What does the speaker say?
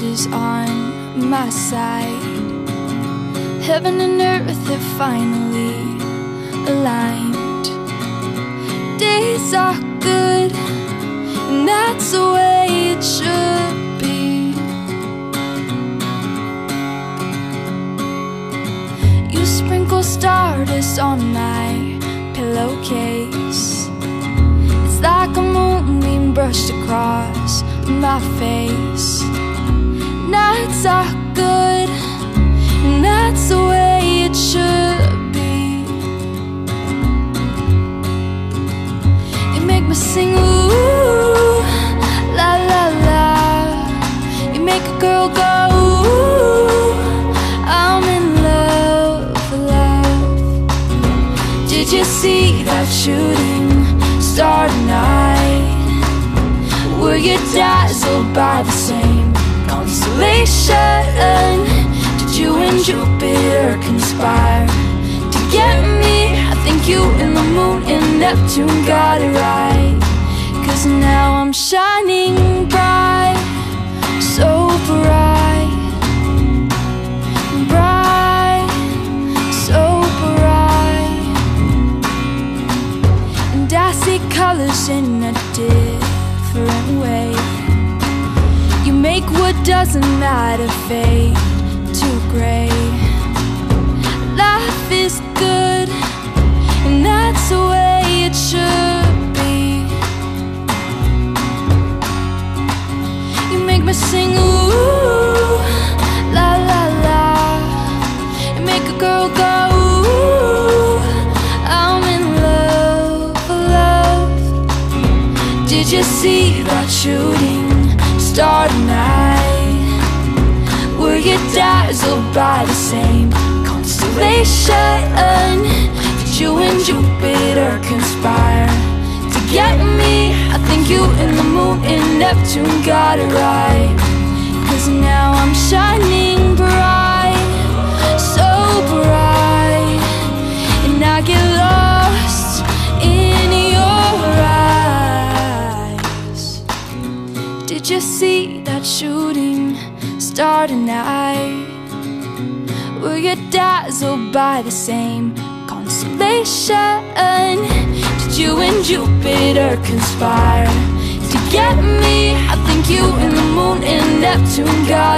my side. Heaven and earth have finally aligned. Days are good, and that's the way it should be. You sprinkle stardust on my pillowcase. It's like a moonbeam brushed across my face. Nights are good, and that's the way it should be. You make me sing ooh, la la la. You make a girl go ooh, I'm in love, love. Did you see that shooting star tonight? Were you dazzled by the same constellation? Did you and Jupiter conspire to get me? I think you and the moon and Neptune got it right. Cause now I'm shining bright, doesn't matter fade to gray. Life is good, and that's the way it should be. You make me sing ooh, la la la. You make a girl go ooh, I'm in love, love. Did you see that shooting star tonight? Were you dazzled by the same constellation? Did you and Jupiter conspire to get me? I think you and the moon and Neptune got it right. Cause now I'm shining shooting star tonight? Were you dazzled by the same constellation? Did you and Jupiter conspire to get me? I think you and the moon and Neptune got